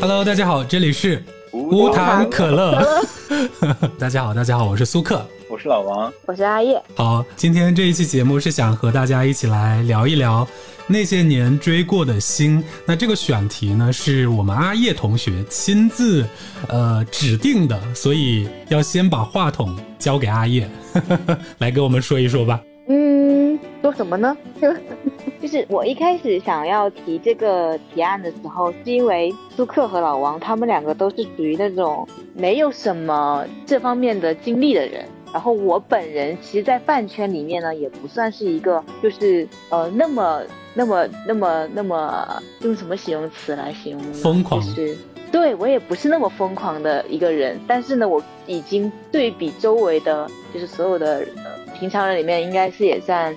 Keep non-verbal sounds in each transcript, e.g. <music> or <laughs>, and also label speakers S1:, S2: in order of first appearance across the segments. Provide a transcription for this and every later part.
S1: Hello，大家好，这里是无糖可乐。<laughs> 大家好，大家好，我是苏克，
S2: 我是老王，
S3: 我是阿叶。
S1: 好，今天这一期节目是想和大家一起来聊一聊那些年追过的星。那这个选题呢，是我们阿叶同学亲自呃指定的，所以要先把话筒交给阿叶，<laughs> 来给我们说一说吧。
S3: 嗯，说什么呢？就是我一开始想要提这个提案的时候，是因为苏克和老王他们两个都是属于那种没有什么这方面的经历的人。然后我本人其实，在饭圈里面呢，也不算是一个就是呃那么 <laughs> 那么那么那么用什么形容词来形容？
S1: 疯狂。
S3: 是，对我也不是那么疯狂的一个人。但是呢，我已经对比周围的，就是所有的呃平常人里面，应该是也算。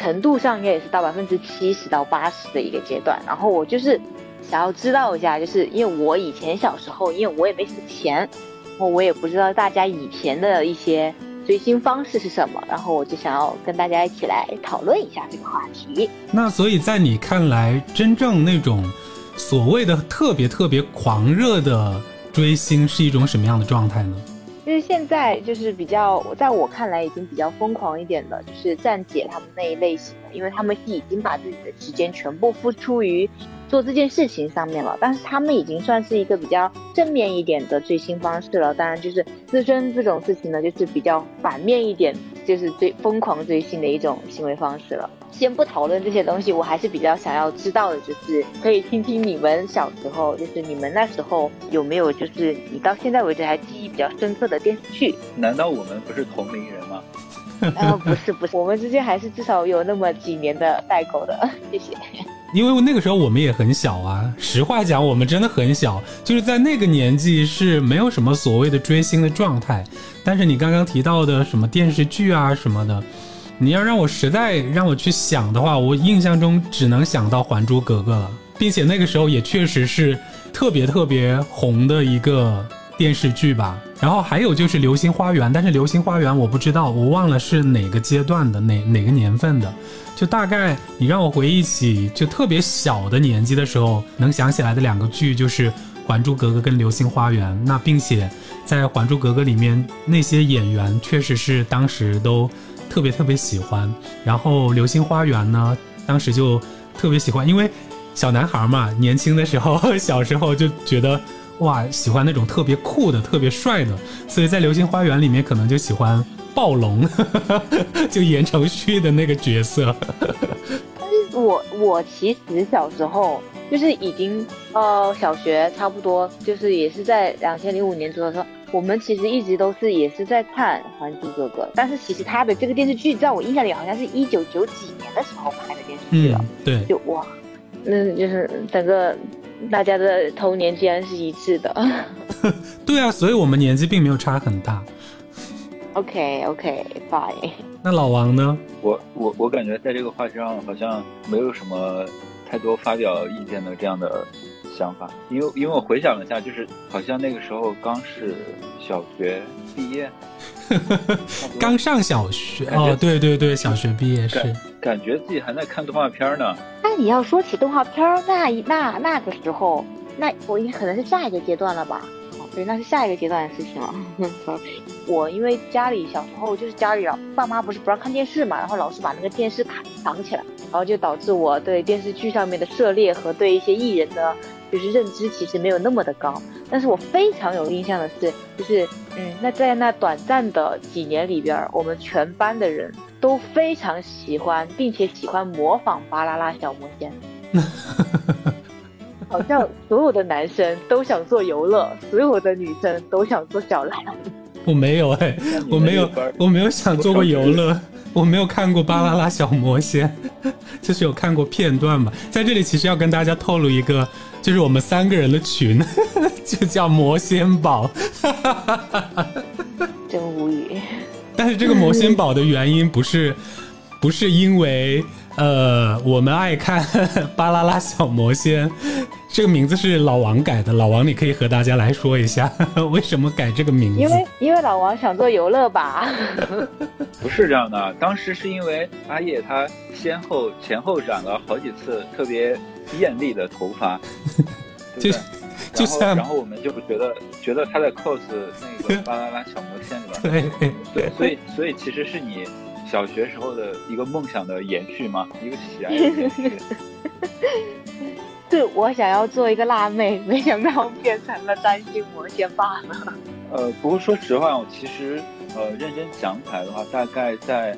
S3: 程度上应该也是到百分之七十到八十的一个阶段，然后我就是想要知道一下，就是因为我以前小时候，因为我也没什么钱，然后我也不知道大家以前的一些追星方式是什么，然后我就想要跟大家一起来讨论一下这个话题。
S1: 那所以在你看来，真正那种所谓的特别特别狂热的追星是一种什么样的状态呢？
S3: 就是现在，就是比较，在我看来已经比较疯狂一点的，就是站姐他们那一类型的，因为他们已经把自己的时间全部付出于做这件事情上面了。但是他们已经算是一个比较正面一点的追星方式了。当然，就是自身这种事情呢，就是比较反面一点，就是最疯狂追星的一种行为方式了。先不讨论这些东西，我还是比较想要知道的，就是可以听听你们小时候，就是你们那时候有没有，就是你到现在为止还记忆比较深刻的电视剧？
S2: 难道我们不是同龄人吗？<laughs>
S3: 啊，不是不是，我们之间还是至少有那么几年的代沟的。谢谢。
S1: 因为那个时候我们也很小啊，实话讲，我们真的很小，就是在那个年纪是没有什么所谓的追星的状态。但是你刚刚提到的什么电视剧啊什么的。你要让我实在让我去想的话，我印象中只能想到《还珠格格》了，并且那个时候也确实是特别特别红的一个电视剧吧。然后还有就是《流星花园》，但是《流星花园》我不知道，我忘了是哪个阶段的哪哪个年份的。就大概你让我回忆起就特别小的年纪的时候，能想起来的两个剧就是《还珠格格》跟《流星花园》。那并且在《还珠格格》里面那些演员确实是当时都。特别特别喜欢，然后《流星花园》呢，当时就特别喜欢，因为小男孩嘛，年轻的时候，小时候就觉得哇，喜欢那种特别酷的、特别帅的，所以在《流星花园》里面可能就喜欢暴龙，<laughs> 就言承旭的那个角色。
S3: 但是我我其实小时候就是已经呃小学差不多，就是也是在两千零五年左右的时候。我们其实一直都是也是在看《还珠格格》，但是其实他的这个电视剧在我印象里好像是一九九几年的时候拍的电视剧了。
S1: 对，
S3: 就哇，那就是整个大家的童年竟然是一致的。<laughs>
S1: 对啊，所以我们年纪并没有差很大。
S3: OK OK Fine。
S1: 那老王呢？
S2: 我我我感觉在这个话题上好像没有什么太多发表意见的这样的。想法，因为因为我回想了一下，就是好像那个时候刚是小学毕业，<laughs>
S1: 刚上小学哦，对对对，小学毕业是，
S2: 感觉自己还在看动画片呢。
S3: 那你要说起动画片，那那那个时候，那我应该可能是下一个阶段了吧？哦，对，那是下一个阶段的事情了。<laughs> 我因为家里小时候就是家里啊爸妈不是不让看电视嘛，然后老是把那个电视卡藏起来，然后就导致我对电视剧上面的涉猎和对一些艺人的。就是认知其实没有那么的高，但是我非常有印象的是，就是嗯，那在那短暂的几年里边，我们全班的人都非常喜欢，并且喜欢模仿巴啦啦小魔仙，<laughs> 好像所有的男生都想做游乐，所有的女生都想做小兰。
S1: 我没有哎，我没有，我没有想做过游乐。我没有看过《巴啦啦小魔仙》，<laughs> 就是有看过片段嘛。在这里，其实要跟大家透露一个，就是我们三个人的群，<laughs> 就叫魔仙堡，
S3: 真无语。
S1: 但是这个魔仙堡的原因不是，不是因为。呃，我们爱看《巴啦啦小魔仙》，这个名字是老王改的。老王，你可以和大家来说一下，<laughs> 为什么改这个名字？
S3: 因为因为老王想做游乐吧？<laughs>
S2: 不是这样的，当时是因为阿叶他先后前后染了好几次特别艳丽的头发，<laughs>
S1: 就就
S2: 然后
S1: 像
S2: 然后我们就觉得觉得他在 cos 那个巴啦啦小魔仙里边，
S1: 对
S2: 对，所以所以其实是你小学时候的一个梦想的延续嘛，一个喜爱的延续。<laughs>
S3: 是我想要做一个辣妹，没想到变成了占星魔仙罢了。
S2: 呃，不过说实话，我其实呃认真讲起来的话，大概在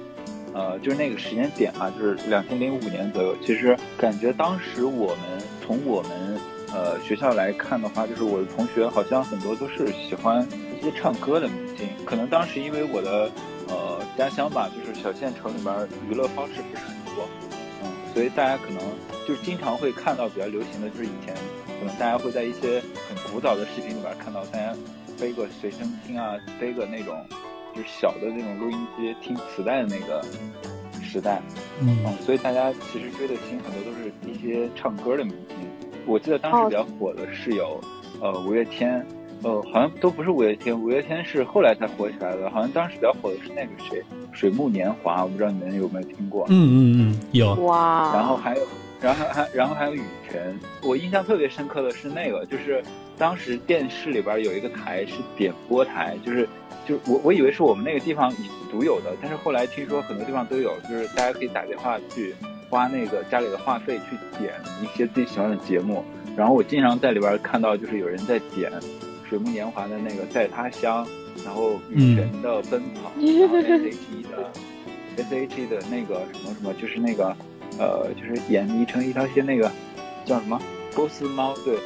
S2: 呃就是那个时间点啊，就是两千零五年左右。其实感觉当时我们从我们呃学校来看的话，就是我的同学好像很多都是喜欢一些唱歌的明星。可能当时因为我的呃家乡吧，就是小县城里边娱乐方式不是很多，嗯，所以大家可能就经常会看到比较流行的就是以前可能大家会在一些很古早的视频里边看到大家背个随身听啊，背个那种就是小的那种录音机听磁带的那个时代，
S1: 嗯
S2: 嗯，所以大家其实追的星很多都是一些唱歌的明星。我记得当时比较火的是有，呃，五月天，呃，好像都不是五月天，五月天是后来才火起来的。好像当时比较火的是那个谁，水木年华，我不知道你们有没有听过。
S1: 嗯嗯嗯，有，
S3: 哇！
S2: 然后还有，然后还然后还有羽泉。我印象特别深刻的是那个，就是当时电视里边有一个台是点播台，就是就是我我以为是我们那个地方独有的，但是后来听说很多地方都有，就是大家可以打电话去花那个家里的话费去点一些自己喜欢的节目。然后我经常在里边看到，就是有人在点水木年华的那个在他乡，然后羽泉的奔跑，<laughs> 然后 S H E 的 S H E 的那个什么什么，就是那个呃，就是演绎成一条线那个叫什么？波斯猫，对，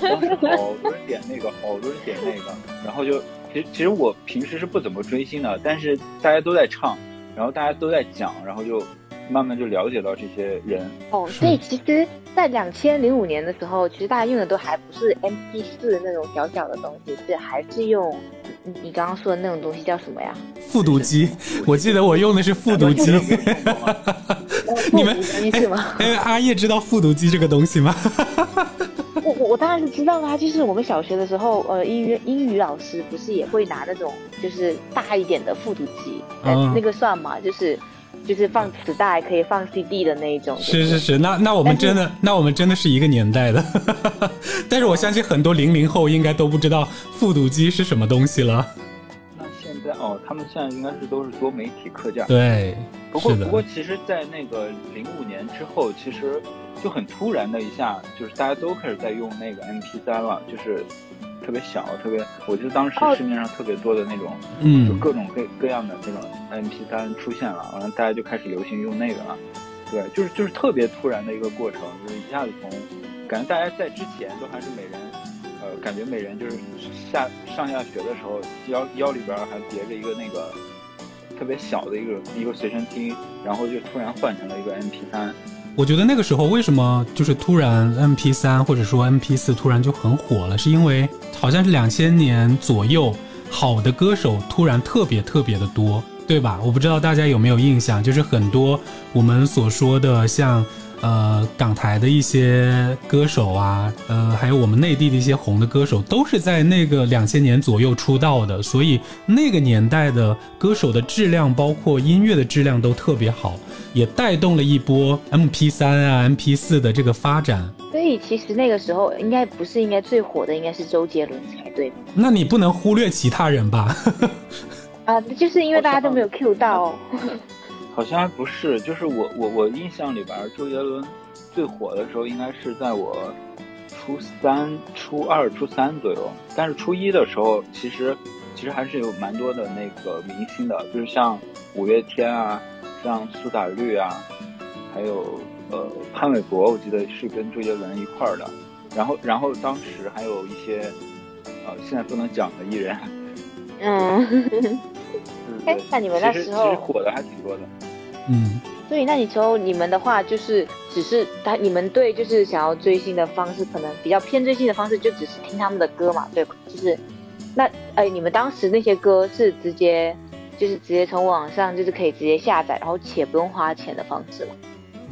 S2: 当时好多人点那个，好多人点那个，然后就其实其实我平时是不怎么追星的，但是大家都在唱，然后大家都在讲，然后就慢慢就了解到这些人。
S3: 哦，所以其实，在两千零五年的时候，其实大家用的都还不是 MP 四那种小小的东西，是还是用你你刚刚说的那种东西叫什么呀？
S1: 复读机，我记得我用的是复读机。你们
S3: 复读机 <laughs> 是吗？
S1: 哎，阿叶知道复读机这个东西吗？
S3: 我当然是知道啦，就是我们小学的时候，呃，英语英语老师不是也会拿那种就是大一点的复读机，那个算吗？就是就是放磁带可以放 CD 的那一种。
S1: 是是是，那那我们真的，那我们真的是一个年代的。<laughs> 但是我相信很多零零后应该都不知道复读机是什么东西了。
S2: 那现在哦，他们现在应该是都是多媒体课件。
S1: 对，
S2: 不过不过，其实，在那个零五年之后，其实就很突然的一下，就是大家都开始在用那个 MP 3了，就是特别小，特别，我记得当时
S3: 哦。
S2: 市面上特别多的那种，就
S1: 嗯，
S2: 各种各各样的那种 MP 3出现了，完了大家就开始流行用那个了。对，就是就是特别突然的一个过程，就是一下子从感觉大家在之前都还是每人，呃，感觉每人就是下上下学的时候腰腰里边还别着一个那个特别小的一个一个随身听，然后就突然换成了一个 MP 3
S1: 我觉得那个时候为什么就是突然 MP 3或者说 MP 4突然就很火了，是因为好像是两千年左右，好的歌手突然特别特别的多，对吧？我不知道大家有没有印象，就是很多我们所说的像。呃，港台的一些歌手啊，呃，还有我们内地的一些红的歌手，都是在那个两千年左右出道的，所以那个年代的歌手的质量，包括音乐的质量都特别好，也带动了一波 MP 三啊、MP 四的这个发展。
S3: 所以其实那个时候应该不是应该最火的应该是周杰伦才对？
S1: 那你不能忽略其他人吧？<laughs>
S3: 啊，就是因为大家都没有 Q 到。
S2: 好像还不是，就是我我我印象里边，周杰伦最火的时候应该是在我初三、初二、初三左右，但是初一的时候，其实其实还是有蛮多的那个明星的，就是像五月天啊，像苏打绿啊，还有呃潘玮柏，我记得是跟周杰伦一块儿的，然后然后当时还有一些呃现在不能讲的艺人，
S3: 嗯，<laughs> 哎，那你们那时候
S2: 其实火的还挺多的。
S1: 嗯，
S3: 所以那你时候你们的话就是只是他你们对就是想要追星的方式，可能比较偏追星的方式，就只是听他们的歌嘛，对吧？就是那哎，你们当时那些歌是直接就是直接从网上就是可以直接下载，然后且不用花钱的方式吗？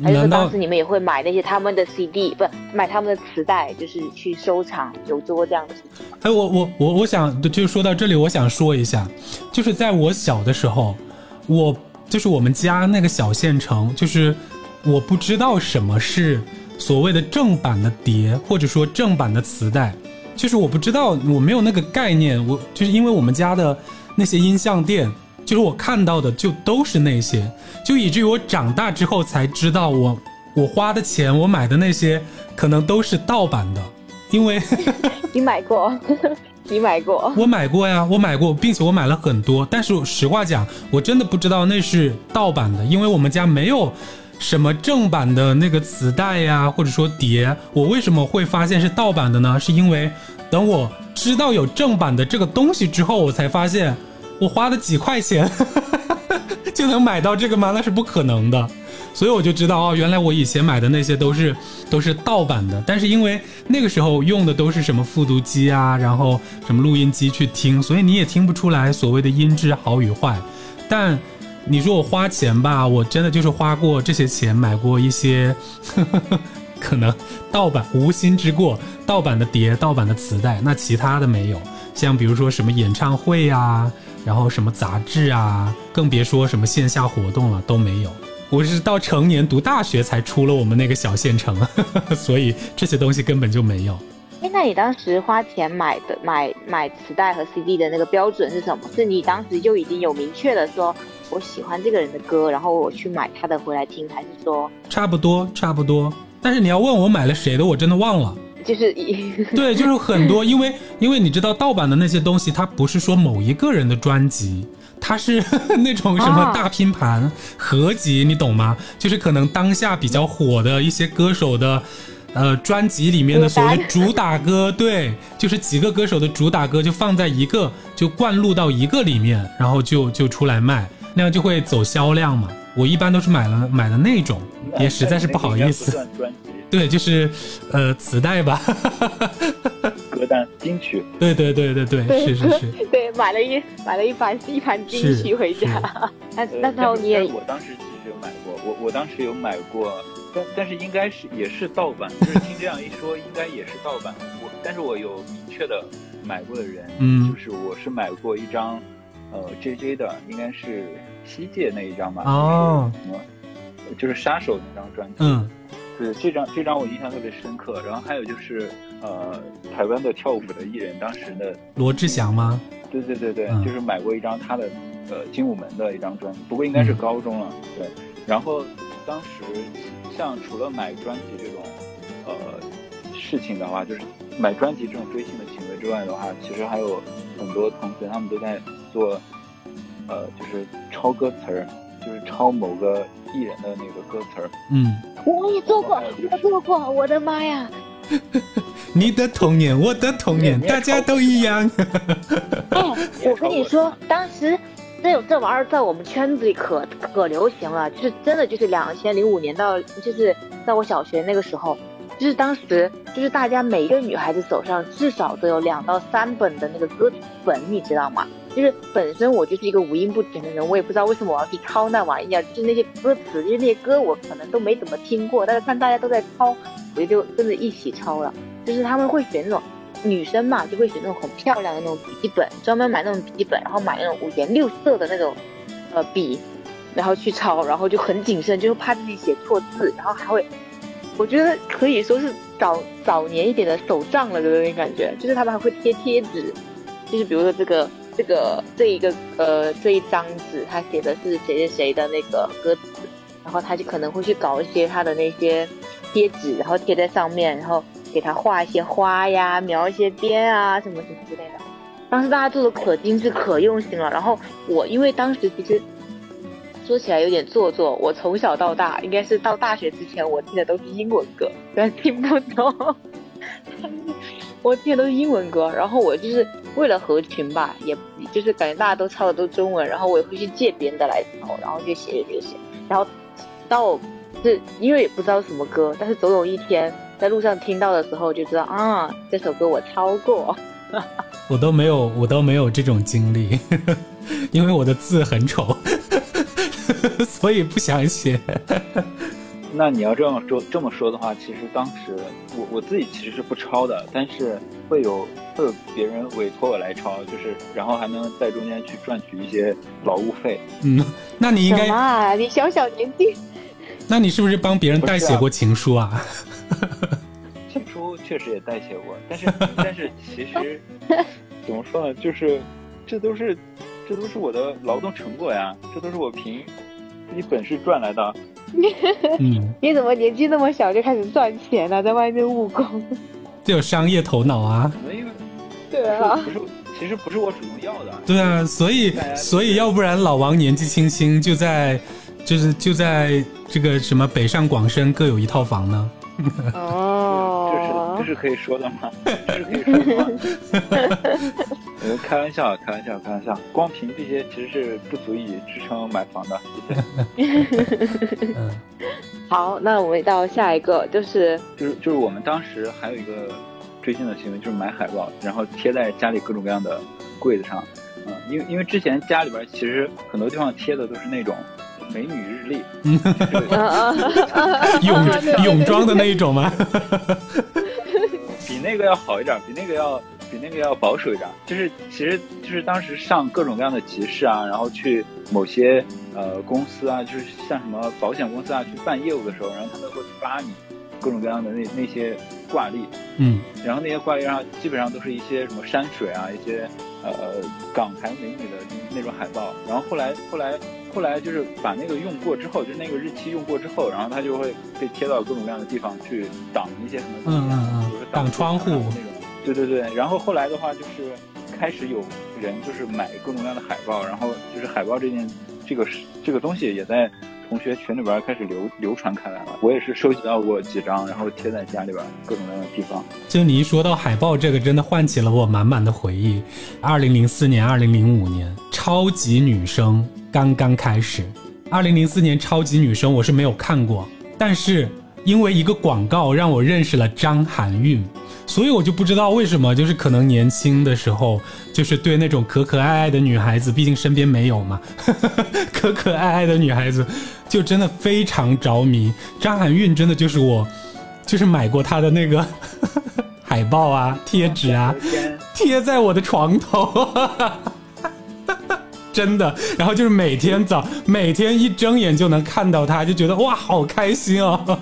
S3: 还是说当时你们也会买那些他们的 CD，不是买他们的磁带，就是去收藏，有做过这样的事情吗？
S1: 哎，我我我我想就说到这里，我想说一下，就是在我小的时候，我就是我们家那个小县城，就是我不知道什么是所谓的正版的碟，或者说正版的磁带，就是我不知道，我没有那个概念。我就是因为我们家的那些音像店，就是我看到的就都是那些，就以至于我长大之后才知道，我我花的钱，我买的那些可能都是盗版的，因为 <laughs>
S3: 你买过。<laughs> 你买过？
S1: 我买过呀，我买过，并且我买了很多。但是实话讲，我真的不知道那是盗版的，因为我们家没有什么正版的那个磁带呀，或者说碟。我为什么会发现是盗版的呢？是因为等我知道有正版的这个东西之后，我才发现我花了几块钱就能买到这个吗？那是不可能的。所以我就知道哦，原来我以前买的那些都是都是盗版的。但是因为那个时候用的都是什么复读机啊，然后什么录音机去听，所以你也听不出来所谓的音质好与坏。但你说我花钱吧，我真的就是花过这些钱买过一些 <laughs> 可能盗版无心之过，盗版的碟、盗版的磁带。那其他的没有，像比如说什么演唱会啊，然后什么杂志啊，更别说什么线下活动了，都没有。我是到成年读大学才出了我们那个小县城，<laughs> 所以这些东西根本就没有。
S3: 哎，那你当时花钱买的买买磁带和 CD 的那个标准是什么？是你当时就已经有明确的说我喜欢这个人的歌，然后我去买他的回来听，还是说
S1: 差不多差不多？但是你要问我买了谁的，我真的忘了。
S3: 就是 <laughs>
S1: 对，就是很多，因为因为你知道盗版的那些东西，它不是说某一个人的专辑。它是 <laughs> 那种什么大拼盘合集，你懂吗？就是可能当下比较火的一些歌手的，呃，专辑里面的所谓主打歌，对，就是几个歌手的主打歌就放在一个，就灌录到一个里面，然后就就出来卖，那样就会走销量嘛。我一般都是买了买的那种，也实在是不好意思。对，就是呃磁带吧。<laughs>
S2: 歌单金曲，
S1: 对对对对对，是是是，<laughs>
S3: 对，买了一买了一盘一盘金曲回家。<laughs> 那那时候你也，
S2: 我当时其实有买过，我我当时有买过，但但是应该是也是盗版，就是听这样一说，应该也是盗版。我但是我有明确的买过的人，嗯，就是我是买过一张，呃，J J 的，应该是西界那一张吧，哦，什么，就是杀手那张专辑，嗯。对这张这张我印象特别深刻，然后还有就是呃台湾的跳舞的艺人，当时的
S1: 罗志祥吗？
S2: 对对对对，就是买过一张他的呃精武门的一张专辑，不过应该是高中了。对，然后当时像除了买专辑这种呃事情的话，就是买专辑这种追星的行为之外的话，其实还有很多同学他们都在做呃就是抄歌词儿，就是抄某个。艺人的那个歌词儿，
S1: 嗯，
S3: 我也做过，我做过，我的妈呀！<laughs>
S1: 你的童年，我的童年，大家都一样。<laughs>
S3: 哎，我跟你说，当时这有这玩意儿在我们圈子里可可流行了，就是真的就是两千零五年到，就是在我小学那个时候，就是当时就是大家每一个女孩子手上至少都有两到三本的那个歌词本，你知道吗？就是本身我就是一个五音不全的人，我也不知道为什么我要去抄那玩意儿。就是那些歌词，就是那些歌我可能都没怎么听过，但是看大家都在抄，我就跟着一起抄了。就是他们会选那种女生嘛，就会选那种很漂亮的那种笔记本，专门买那种笔记本，然后买那种五颜六色的那种呃笔，然后去抄，然后就很谨慎，就是怕自己写错字，然后还会，我觉得可以说是早早年一点的手账了的那种感觉。就是他们还会贴贴纸，就是比如说这个。这个这一个呃这一张纸，他写的是谁谁谁的那个歌词，然后他就可能会去搞一些他的那些贴纸，然后贴在上面，然后给他画一些花呀，描一些边啊，什么什么之类的。当时大家做的可精致可用心了。然后我因为当时其实说起来有点做作，我从小到大应该是到大学之前，我听的都是英文歌，虽然听不懂。我听的都是英文歌，然后我就是为了合群吧，也就是感觉大家都抄的都中文，然后我也会去借别人的来抄，然后就写写写，然后到是因为也不知道什么歌，但是总有一天在路上听到的时候就知道啊，这首歌我抄过。
S1: 我都没有，我都没有这种经历，因为我的字很丑，<laughs> 所以不想写。
S2: 那你要这样说这么说的话，其实当时我我自己其实是不抄的，但是会有会有别人委托我来抄，就是然后还能在中间去赚取一些劳务费。
S1: 嗯，那你应该
S3: 啊，你小小年纪，<laughs>
S1: 那你是不是帮别人代写过情书啊？<laughs>
S2: 情书确实也代写过，但是但是其实 <laughs> 怎么说呢，就是这都是这都是我的劳动成果呀，这都是我凭自己本事赚来的。<laughs>
S1: 嗯，
S3: 你怎么年纪那么小就开始赚钱了，在外面务工？<laughs>
S1: 这有商业头脑啊。
S3: 对啊，
S2: 不是，其实不是我主动要的。
S1: 对啊，所以所以要不然老王年纪轻轻就在就是就在这个什么北上广深各有一套房呢？
S3: 哦，
S2: 这是这是可以说的吗？这是可以说的吗？呃，开玩笑，开玩笑，开玩笑。光凭这些其实是不足以支撑买房的。谢谢。
S1: 嗯，<laughs>
S3: 好，那我们到下一个，就是
S2: 就是就是我们当时还有一个追星的行为，就是买海报，然后贴在家里各种各样的柜子上。嗯，因为因为之前家里边其实很多地方贴的都是那种美女日历，<laughs> 就是 <laughs>
S1: 泳泳装的那一种吗？
S2: 比那个要好一点，比那个要比那个要保守一点。就是其实就是当时上各种各样的集市啊，然后去某些呃公司啊，就是像什么保险公司啊去办业务的时候，然后他们会发你各种各样的那那些挂历，
S1: 嗯
S2: 然后那些挂历上基本上都是一些什么山水啊，一些呃港台美女的那种海报。然后后来后来后来就是把那个用过之后，就是那个日期用过之后，然后它就会被贴到各种各样的地方去挡一些什么东西啊，
S1: 嗯嗯嗯
S2: 比如说挡
S1: 挡窗户
S2: 那种。对对对，然后后来的话就是开始有人就是买各种各样的海报，然后就是海报这件这个这个东西也在同学群里边开始流流传开来了。我也是收集到过几张，然后贴在家里边各种各样的地方。
S1: 就你一说到海报这个，真的唤起了我满满的回忆。二零零四年、二零零五年，超级女声刚刚开始。二零零四年超级女声我是没有看过，但是因为一个广告让我认识了张含韵，所以我就不知道为什么，就是可能年轻的时候，就是对那种可可爱爱的女孩子，毕竟身边没有嘛，<laughs> 可可爱爱的女孩子，就真的非常着迷。张含韵真的就是我，就是买过她的那个 <laughs> 海报啊、贴纸啊，贴在我的床头，<laughs> 真的。然后就是每天早，每天一睁眼就能看到她，就觉得哇，好开心哦。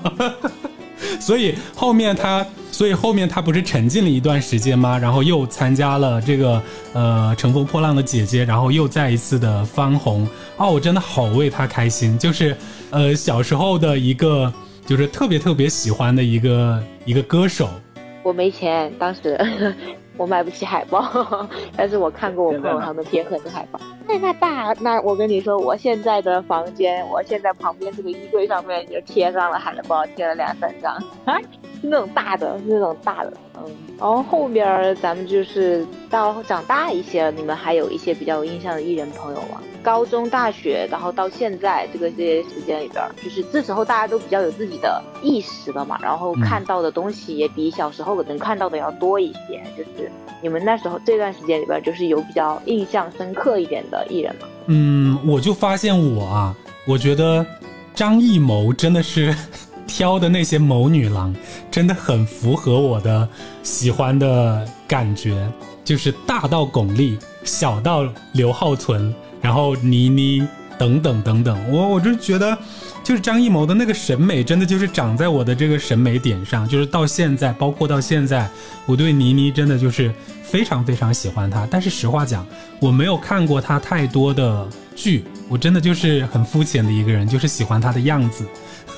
S1: <laughs> 所以后面他，所以后面他不是沉浸了一段时间吗？然后又参加了这个呃《乘风破浪的姐姐》，然后又再一次的翻红。哦，我真的好为他开心，就是呃小时候的一个，就是特别特别喜欢的一个一个歌手。
S3: 我没钱，当时我买不起海报，但是我看过我朋友他们贴很多海报。那那大那我跟你说，我现在的房间，我现在旁边这个衣柜上面就贴上了海报，贴了两三张，<laughs> 那种大的，是那种大的，嗯。然后后边儿咱们就是到长大一些了，你们还有一些比较有印象的艺人朋友吗？高中、大学，然后到现在这个这些时间里边儿，就是这时候大家都比较有自己的意识了嘛，然后
S1: 嗯
S3: 看到的东西也比小时候能看到的要多一些。就是你们那时候这段时间里边，就是有比较印象深刻一点的艺人吗？
S1: 嗯，我就发现我啊，我觉得张艺谋真的是挑的那些谋女郎，真的很符合我的喜欢的感觉，就是大到巩俐，小到刘浩存，然后倪妮等等等等，我我就觉得。就是张艺谋的那个审美，真的就是长在我的这个审美点上。就是到现在，包括到现在，我对倪妮真的就是非常非常喜欢她。但是实话讲，我没有看过她太多的剧，我真的就是很肤浅的一个人，就是喜欢她的样子。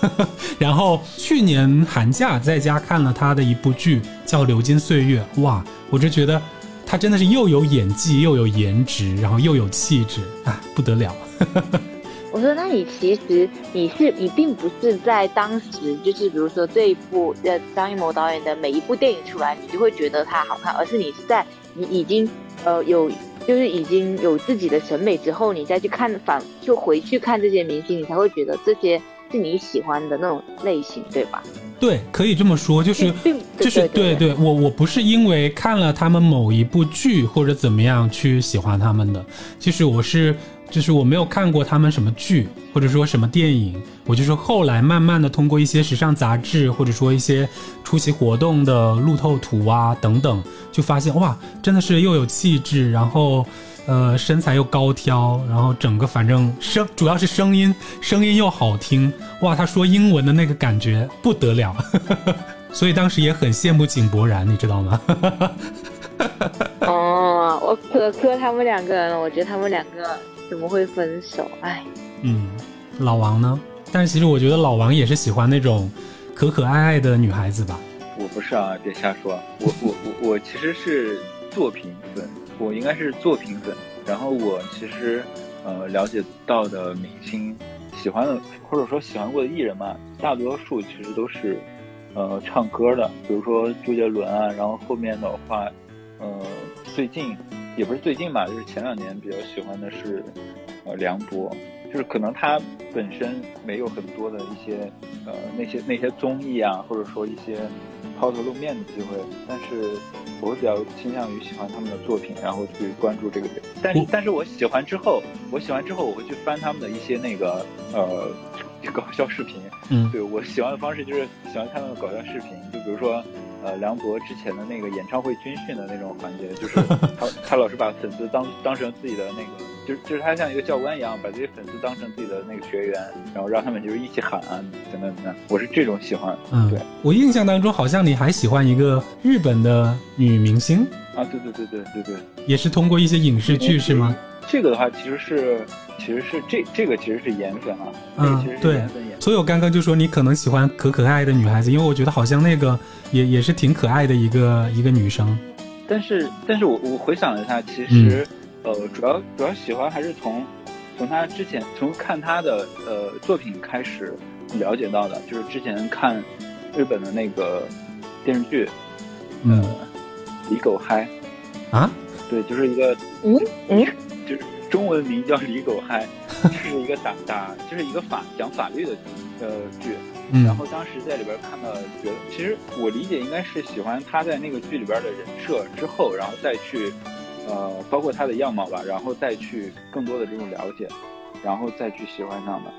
S1: <laughs> 然后去年寒假在家看了他的一部剧，叫《流金岁月》，哇，我就觉得他真的是又有演技，又有颜值，然后又有气质，啊，不得了。<laughs>
S3: 我说，那你其实你是你并不是在当时，就是比如说这一部呃张艺谋导演的每一部电影出来，你就会觉得它好看，而是你是在你已经呃有就是已经有自己的审美之后，你再去看反就回去看这些明星，你才会觉得这些是你喜欢的那种类型，对吧？
S1: 对，可以这么说，就是
S3: 并
S1: 就是
S3: 对
S1: 对我我不是因为看了他们某一部剧或者怎么样去喜欢他们的，其实我是就是我没有看过他们什么剧或者说什么电影，我就是后来慢慢的通过一些时尚杂志或者说一些出席活动的路透图啊等等，就发现哇，真的是又有气质，然后呃，身材又高挑，然后整个反正声主要是声音，声音又好听，哇，他说英文的那个感觉不得了，<laughs> 所以当时也很羡慕井柏然，你知道吗？<laughs>
S3: 哦，我可磕他们两个人了，我觉得他们两个怎么会分手？哎，
S1: 嗯，老王呢？但是其实我觉得老王也是喜欢那种可可爱爱的女孩子吧。
S2: 我不是啊，别瞎说。我我我我其实是作品粉，我应该是作品粉。然后我其实呃了解到的明星，喜欢的或者说喜欢过的艺人嘛，大多数其实都是呃唱歌的，比如说周杰伦啊。然后后面的话，呃，最近也不是最近吧，就是前两年比较喜欢的是呃梁博。就是可能他本身没有很多的一些呃那些那些综艺啊，或者说一些抛头露面的机会，但是我会比较倾向于喜欢他们的作品，然后去关注这个人。但是但是我喜欢之后，我喜欢之后我会去翻他们的一些那个呃 <laughs> 搞笑视频。
S1: 嗯，
S2: 对我喜欢的方式就是喜欢看他们搞笑视频，就比如说呃梁博之前的那个演唱会军训的那种环节，就是他 <laughs> 他老是把粉丝当当成自己的那个。就是就是他像一个教官一样，把这些粉丝当成自己的那个学员，然后让他们就是一起喊啊，等等等等。我是这种喜欢。
S1: 嗯，
S2: 对
S1: 我印象当中好像你还喜欢一个日本的女明星
S2: 啊，对对对对对对，
S1: 也是通过一些影视剧是吗？
S2: 这个的话其实是其实是这这个其实是颜粉啊，嗯，其实是颜。
S1: 所以我刚刚就说你可能喜欢可可爱爱的女孩子，因为我觉得好像那个也也是挺可爱的一个一个女生。
S2: 但是但是我我回想了一下，其实。呃，主要主要喜欢还是从从他之前从看他的呃作品开始了解到的，就是之前看日本的那个电视剧，
S1: 呃，
S2: 李狗嗨
S1: 啊，
S2: 对，就是一个
S3: 嗯嗯，
S2: 就是中文名叫李狗嗨，<laughs> 就是一个打打就是一个法讲法律的呃剧，然后当时在里边看到，觉得其实我理解应该是喜欢他在那个剧里边的人设之后，然后再去。呃，包括他的样貌吧，然后再去更多的这种了解，然后再去喜欢上的。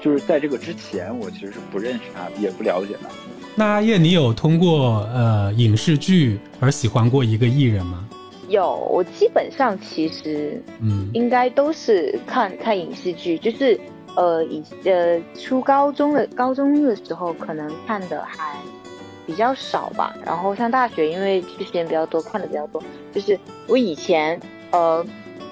S2: 就是在这个之前，我其实是不认识他，也不了解的。
S1: 那阿叶，你有通过呃影视剧而喜欢过一个艺人吗？
S3: 有，我基本上其实嗯，应该都是看看影视剧，就是呃以呃初高中的高中的时候，可能看的还。比较少吧，然后上大学，因为去时间比较多，看的比较多。就是我以前，呃，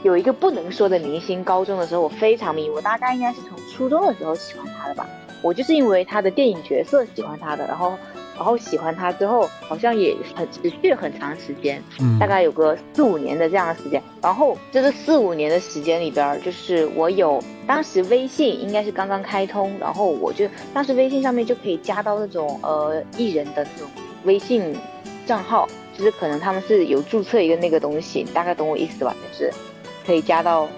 S3: 有一个不能说的明星，高中的时候我非常迷，我大概应该是从初中的时候喜欢他的吧。我就是因为他的电影角色喜欢他的，然后。然后喜欢他之后，好像也很持续了很长时间，嗯，大概有个四五年的这样的时间。然后这四五年的时间里边，就是我有当时微信应该是刚刚开通，然后我就当时微信上面就可以加到那种呃艺人的那种微信账号，就是可能他们是有注册一个那个东西，大概懂我意思吧？就是可以加到。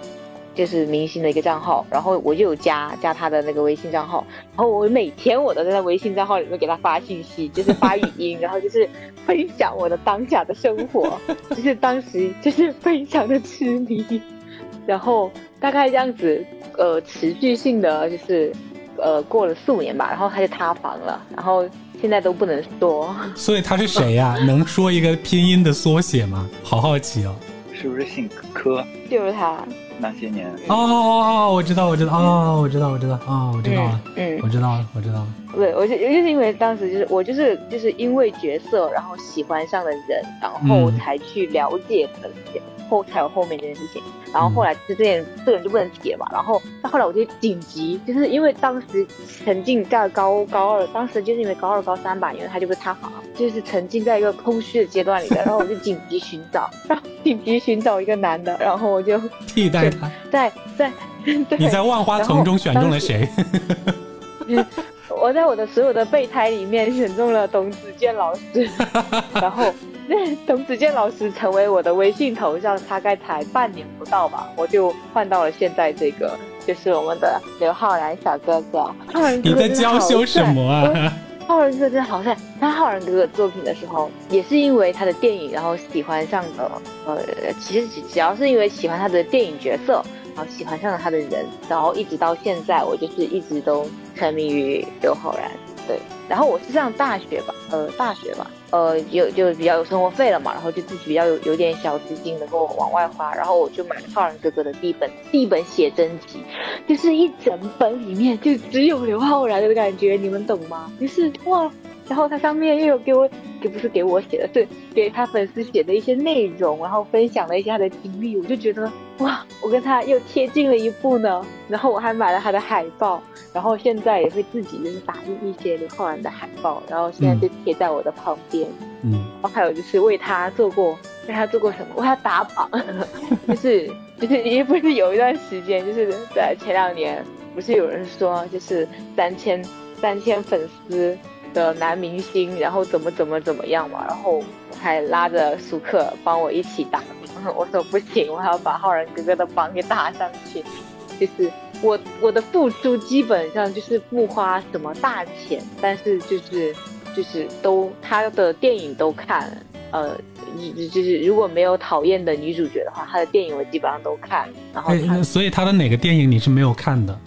S3: 就是明星的一个账号，然后我就有加加他的那个微信账号，然后我每天我都在他微信账号里面给他发信息，就是发语音，然后就是分享我的当下的生活，<laughs> 就是当时就是非常的痴迷，然后大概这样子，呃，持续性的就是，呃，过了四五年吧，然后他就塌房了，然后现在都不能说。<laughs>
S1: 所以他是谁呀？<laughs> 能说一个拼音的缩写吗？好好奇哦。
S2: 是不是姓柯？
S3: 就是他。
S2: 那些年
S1: 哦哦哦，我知道我知道哦，我知道我知道哦，我知道了，嗯，我知道了我知道了。
S3: 对，我就就是因为当时就是我就是就是因为角色，然后喜欢上了人，然后才去了解这些。后才有后面这件事情，然后后来就这件这个人就不能提了嘛。然后到后来我就紧急，就是因为当时沉浸在高高二，当时就是因为高二高三吧，因为他就被塌房，就是沉浸在一个空虚的阶段里的。然后我就紧急寻找，然后紧急寻找一个男的，然后我就 <laughs>
S1: 替代他。
S3: 在在 <laughs>
S1: 你在万花丛中选中了谁？<laughs>
S3: 我在我的所有的备胎里面选中了董子健老师，<laughs> 然后。董子健老师成为我的微信头像，大概才半年不到吧，我就换到了现在这个，就是我们的刘昊然小哥哥。<laughs>
S1: 你在娇羞什么啊？
S3: 浩然哥哥真的好帅！看浩然哥哥作品的时候，也是因为他的电影，然后喜欢上了。呃，其实只只要是因为喜欢他的电影角色，然然后喜欢上了他的人，然后一直到现在，我就是一直都沉迷于刘昊然。对。然后我是上大学吧，呃，大学吧，呃，有就比较有生活费了嘛，然后就自己比较有有点小资金能够往外花，然后我就买了浩然哥哥的第一本第一本写真集，就是一整本里面就只有刘昊然的感觉，你们懂吗？就是哇。然后他上面又有给我，给不是给我写的，是给他粉丝写的一些内容，然后分享了一下他的经历，我就觉得哇，我跟他又贴近了一步呢。然后我还买了他的海报，然后现在也会自己就是打印一些刘昊然的海报，然后现在就贴在我的旁边。
S1: 嗯，
S3: 然后还有就是为他做过，为他做过什么？为他打榜，就是就是也不是有一段时间，就是在前两年，不是有人说就是三千三千粉丝。的男明星，然后怎么怎么怎么样嘛，然后还拉着舒克帮我一起打，我说不行，我还要把浩然哥哥的榜给打上去。就是我我的付出基本上就是不花什么大钱，但是就是就是都他的电影都看，呃，就是如果没有讨厌的女主角的话，他的电影我基本上都看。然后，
S1: 所以他的哪个电影你是没有看的？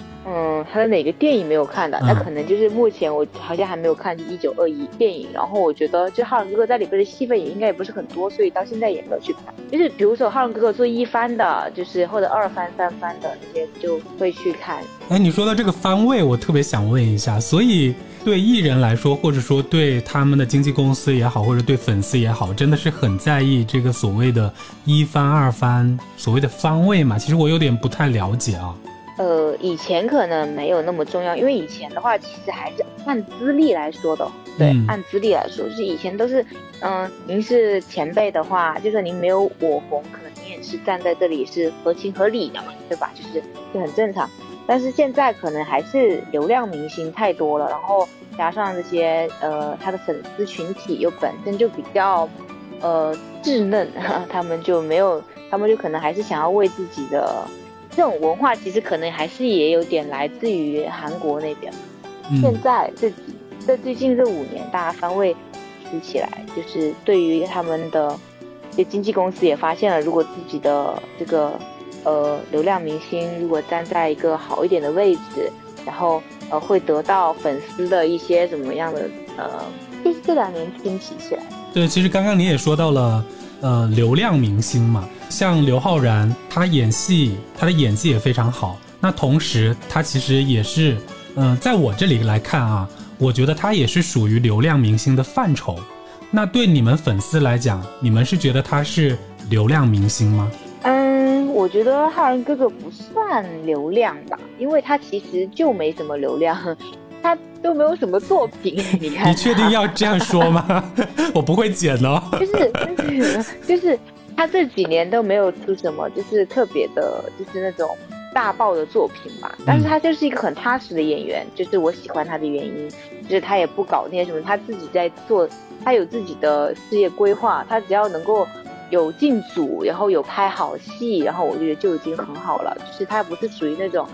S3: 嗯，他的哪个电影没有看的？那可能就是目前我好像还没有看《一九二一》电影。然后我觉得，就浩然哥哥在里边的戏份也应该也不是很多，所以到现在也没有去看。就是比如说浩然哥哥做一番的，就是或者二番、三番的那些，就会去看。
S1: 哎，你说到这个番位，我特别想问一下，所以对艺人来说，或者说对他们的经纪公司也好，或者对粉丝也好，真的是很在意这个所谓的一番、二番，所谓的番位嘛？其实我有点不太了解啊。
S3: 呃，以前可能没有那么重要，因为以前的话，其实还是按资历来说的。对，按资历来说，就是以前都是，嗯，您是前辈的话，就算您没有我红，可能您也是站在这里是合情合理的嘛，对吧？就是就很正常。但是现在可能还是流量明星太多了，然后加上这些呃，他的粉丝群体又本身就比较呃稚嫩，<laughs> 他们就没有，他们就可能还是想要为自己的。这种文化其实可能还是也有点来自于韩国那边。现在这几这最近这五年，大家翻位提起来，就是对于他们的这经纪公司也发现了，如果自己的这个呃流量明星如果站在一个好一点的位置，然后呃会得到粉丝的一些怎么样的呃，这这两年兴起起来。
S1: 对，其实刚刚你也说到了。呃，流量明星嘛，像刘昊然，他演戏，他的演技也非常好。那同时，他其实也是，嗯，在我这里来看啊，我觉得他也是属于流量明星的范畴。那对你们粉丝来讲，你们是觉得他是流量明星吗？
S3: 嗯，我觉得浩然哥哥不算流量吧，因为他其实就没什么流量。他都没有什么作品，<laughs> 你看。
S1: 你确定要这样说吗？<laughs> 我不会剪哦。
S3: 就是就是就是他这几年都没有出什么，就是特别的，就是那种大爆的作品吧。但是他就是一个很踏实的演员，就是我喜欢他的原因，就是他也不搞那些什么，他自己在做，他有自己的事业规划，他只要能够有进组，然后有拍好戏，然后我觉得就已经很好了。就是他不是属于那种。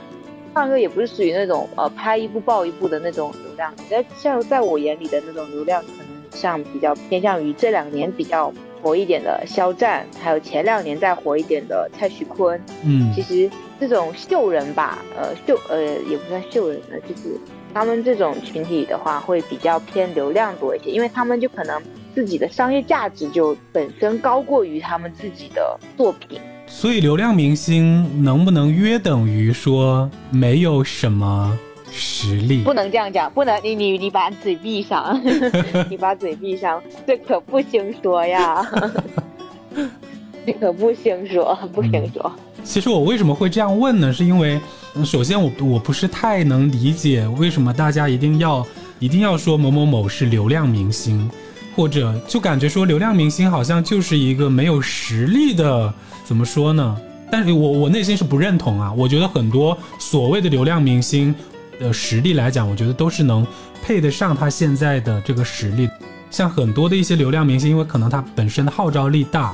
S3: 唱歌也不是属于那种呃拍一部爆一部的那种流量，在像在我眼里的那种流量，可能像比较偏向于这两年比较火一点的肖战，还有前两年再火一点的蔡徐坤。
S1: 嗯，
S3: 其实这种秀人吧，呃秀呃也不算秀人了，就是他们这种群体的话，会比较偏流量多一些，因为他们就可能自己的商业价值就本身高过于他们自己的作品。
S1: 所以，流量明星能不能约等于说没有什么实力？
S3: 不能这样讲，不能你你你把嘴闭上，<laughs> 你把嘴闭上，这可不行说呀，<laughs> 这可不行说，不行说。
S1: 其实我为什么会这样问呢？是因为，首先我我不是太能理解为什么大家一定要一定要说某某某是流量明星，或者就感觉说流量明星好像就是一个没有实力的。怎么说呢？但是我我内心是不认同啊！我觉得很多所谓的流量明星的实力来讲，我觉得都是能配得上他现在的这个实力。像很多的一些流量明星，因为可能他本身的号召力大，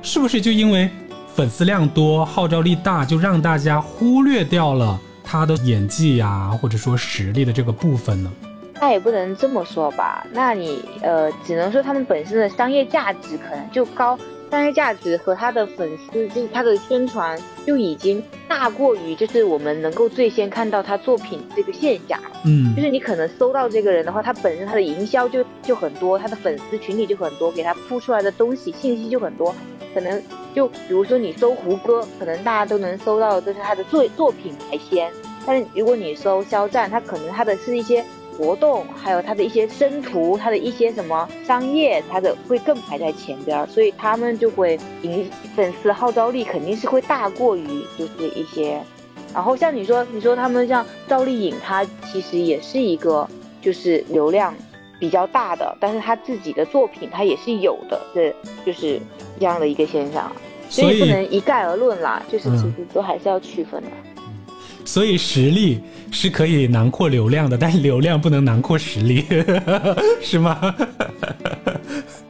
S1: 是不是就因为粉丝量多、号召力大，就让大家忽略掉了他的演技呀，或者说实力的这个部分呢？
S3: 那也不能这么说吧？那你呃，只能说他们本身的商业价值可能就高。商业价值和他的粉丝，就是他的宣传就已经大过于就是我们能够最先看到他作品这个现象。
S1: 嗯
S3: 就是你可能搜到这个人的话，他本身他的营销就就很多，他的粉丝群体就很多，给他铺出来的东西信息就很多。可能就比如说你搜胡歌，可能大家都能搜到，就是他的作作品排先。但是如果你搜肖战，他可能他的是一些活动，还有他的一些生图，他的一些什么商业，他的会更排在前边，所以他们就会引粉丝号召力肯定是会大过于就是一些。然后像你说，你说他们像赵丽颖，她其实也是一个就是流量比较大的，但是她自己的作品她也是有的，这就是这样的一个现象，所以不能一概而论啦，就是其实都还是要区分的。
S1: 所以实力是可以囊括流量的，但是流量不能囊括实力，<laughs> 是吗？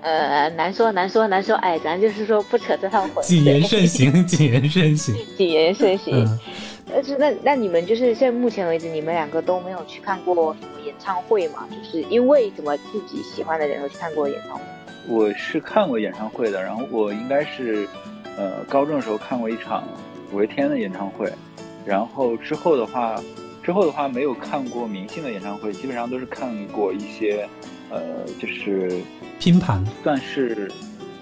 S3: 呃，难说难说难说，哎，咱就是说不扯这趟浑
S1: 谨言慎行，<laughs> 谨言慎行。
S3: 谨言慎行。
S1: 嗯，
S3: 但是那那你们就是现在目前为止，你们两个都没有去看过什么演唱会嘛？就是因为什么自己喜欢的人而去看过演唱会？
S2: 我是看过演唱会的，然后我应该是，呃，高中的时候看过一场五月天的演唱会，然后之后的话，之后的话没有看过明星的演唱会，基本上都是看过一些，呃，就是
S1: 拼盘。
S2: 算是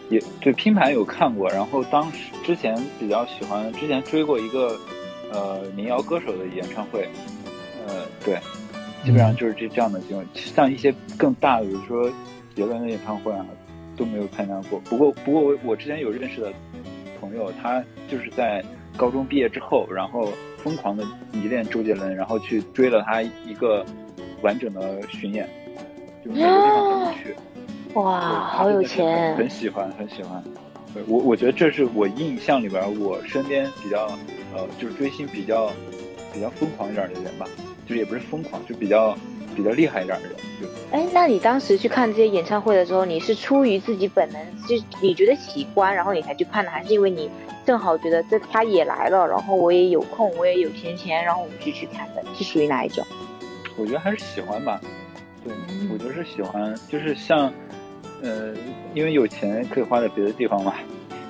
S2: 也对拼盘有看过，然后当时之前比较喜欢，之前追过一个呃民谣歌手的演唱会，呃，对，基本上就是这这样的经历。像一些更大的，比如说杰伦的演唱会啊，都没有参加过。不过不过我我之前有认识的朋友，他就是在高中毕业之后，然后疯狂的迷恋周杰伦，然后去追了他一个完整的巡演，就每个地方都去。
S3: 哇，好有钱！
S2: 很喜欢，很喜欢。对我我觉得这是我印象里边我身边比较呃，就是追星比较比较疯狂一点的人吧，就是也不是疯狂，就比较比较厉害一点儿的人。就
S3: 哎，那你当时去看这些演唱会的时候，你是出于自己本能，就你觉得喜欢，然后你才去看的，还是因为你正好觉得这他也来了，然后我也有空，我也有闲钱，然后我们就去看的？是属于哪一种？
S2: 我觉得还是喜欢吧。对
S3: 嗯，
S2: 我觉得是喜欢，就是像呃，因为有钱可以花在别的地方嘛，